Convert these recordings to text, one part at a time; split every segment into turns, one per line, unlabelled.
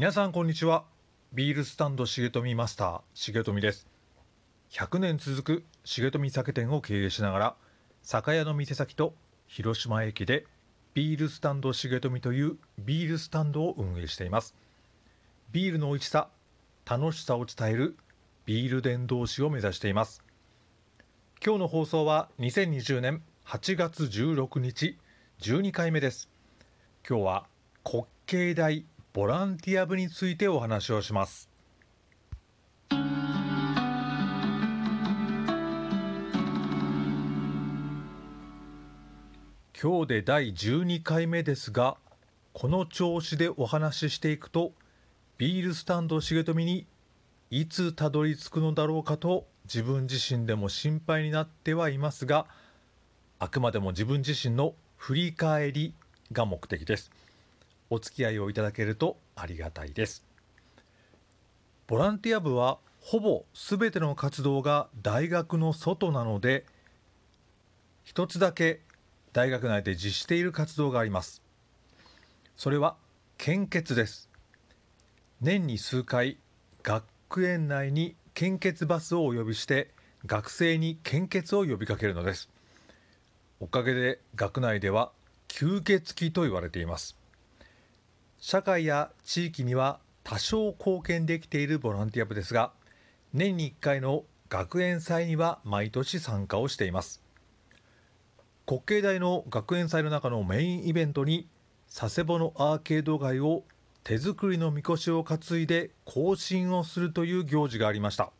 皆さんこんにちは。ビールスタンド重富マスター重富です。100年続く重富酒店を経営しながら酒屋の店先と広島駅でビールスタンド重富というビールスタンドを運営しています。ビールの美味しさ楽しさを伝えるビール伝道師を目指しています。今日の放送は2020年8月16日12回目です。今日は滑稽大ボランティア部についてお話をします。今日で第12回目ですがこの調子でお話ししていくとビールスタンド重富にいつたどり着くのだろうかと自分自身でも心配になってはいますがあくまでも自分自身の振り返りが目的です。お付き合いをいただけるとありがたいです。ボランティア部はほぼ全ての活動が大学の外なので一つだけ大学内で実施している活動があります。それは献血です。年に数回学園内に献血バスをお呼びして学生に献血を呼びかけるのです。おかげで学内では吸血鬼と言われています。社会や地域には多少貢献できているボランティア部ですが年に1回の学園祭には毎年参加をしています。滑稽大の学園祭の中のメインイベントに佐世保のアーケード街を手作りのみこしを担いで行進をするという行事がありました。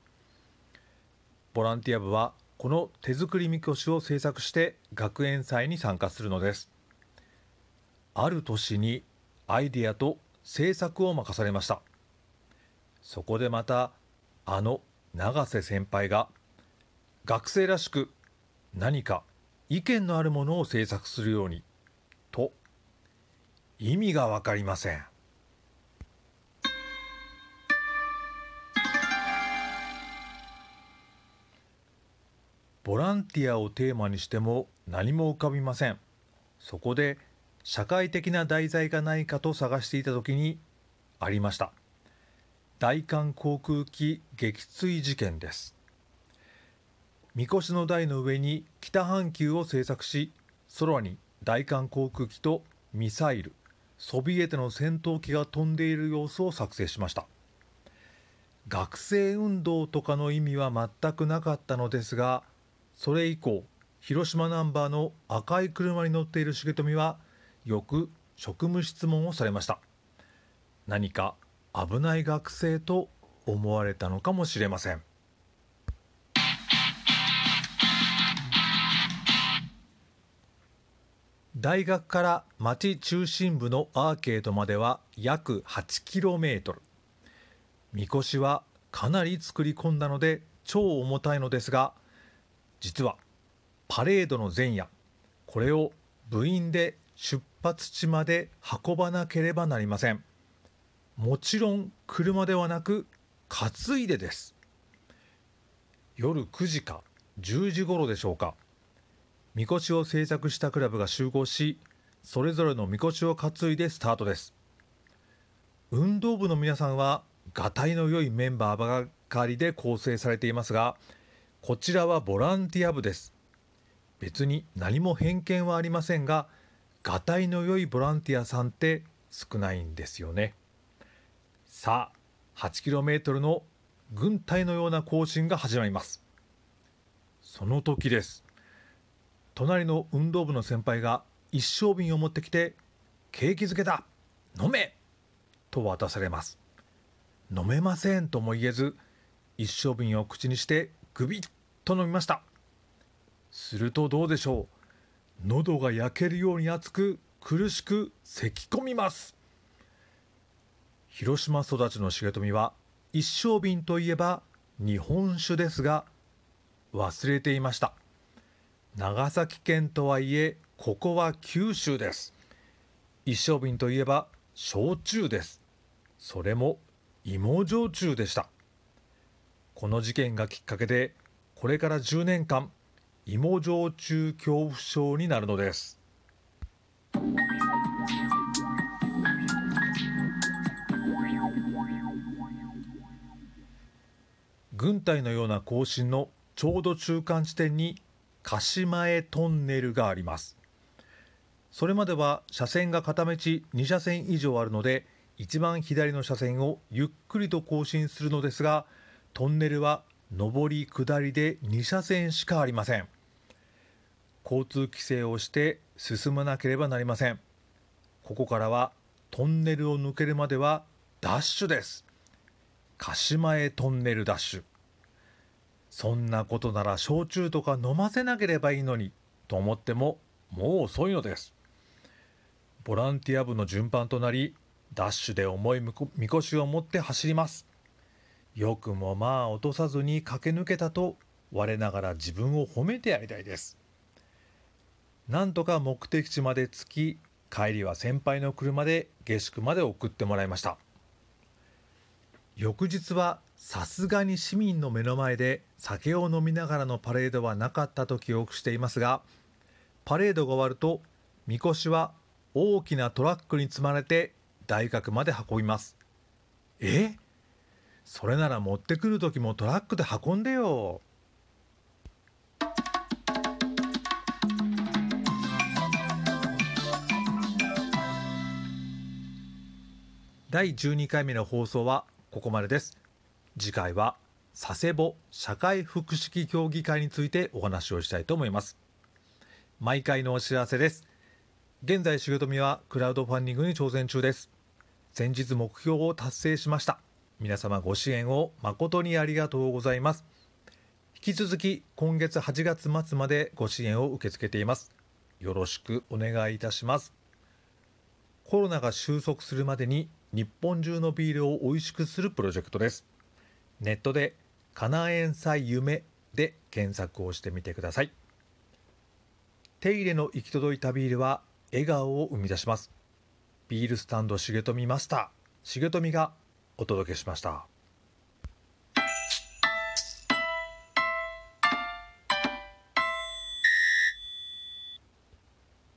ボランティア部はこの手作りみこしを制作して学園祭に参加するのです。ある年にアイディアと制作を任されました。そこでまたあの永瀬先輩が学生らしく何か意見のあるものを制作するようにと意味が分かりません。ボランティアをテーマにしても何も浮かびません。そこで社会的な題材がないかと探していた時にありました。大韓航空機撃墜事件です。みこしの台の上に北半球を製作し空に大韓航空機とミサイルソビエトの戦闘機が飛んでいる様子を作成しました。学生運動とかの意味は全くなかったのですがそれ以降広島ナンバーの赤い車に乗っている重富はよく職務質問をされました。何か危ない学生と思われたのかもしれません。大学から町中心部のアーケードまでは約 8km みこしはかなり作り込んだので超重たいのですが実はパレードの前夜これを部員で出発地まで運ばなければなりません。もちろん車ではなく担いでです。夜9時か10時頃でしょうか。みこしを製作したクラブが集合しそれぞれのみこしを担いでスタートです。運動部の皆さんはがたいの良いメンバーばかりで構成されていますがこちらはボランティア部です。別に何も偏見はありませんががたいの良いボランティアさんって少ないんですよね。さあ 8km の軍隊のような行進が始まります。その時です。隣の運動部の先輩が一升瓶を持ってきて「景気づけだ飲め!」と渡されます。飲めませんとも言えず一升瓶を口にしてグビッと飲みました。するとどうでしょう？喉が焼けるように熱く苦しく咳き込みます。広島育ちの重富は一升瓶といえば日本酒ですが忘れていました。長崎県とはいえここは九州です。一升瓶といえば焼酎です。それも芋焼酎でした。この事件がきっかけでこれから10年間芋焼酎恐怖症になるのです。軍隊のような行進のちょうど中間地点に鹿島へトンネルがあります。それまでは車線が片道2車線以上あるので一番左の車線をゆっくりと更新するのですがトンネルは上り下りで2車線しかありません。交通規制をして進まなければなりません。ここからはトンネルを抜けるまではダッシュです。鹿島へトンネルダッシュ。そんなことなら焼酎とか飲ませなければいいのにと思ってももう遅いのです。ボランティア部の順番となりダッシュで重いみこしを持って走ります。よくもまあ落とさずに駆け抜けたと我ながら自分を褒めてやりたいです。なんとか目的地まで着き帰りは先輩の車で下宿まで送ってもらいました。翌日はさすがに市民の目の前で酒を飲みながらのパレードはなかったと記憶していますがパレードが終わるとみこしは大きなトラックに積まれて大学まで運びます。え？それなら持ってくる時もトラックで運んでよ。第12回目の放送はここまでです。次回は佐世保社会福祉協議会についてお話をしたいと思います。毎回のお知らせです。現在仕事みはクラウドファンディングに挑戦中です。先日目標を達成しました。皆様ご支援を誠にありがとうございます。引き続き今月8月末までご支援を受け付けています。よろしくお願いいたします。コロナが収束するまでに日本中のビールを美味しくするプロジェクトです。ネットでカナエンサイ夢で検索をしてみてください。手入れの行き届いたビールは笑顔を生み出します。ビールスタンド重富マスター重富がお届けしました。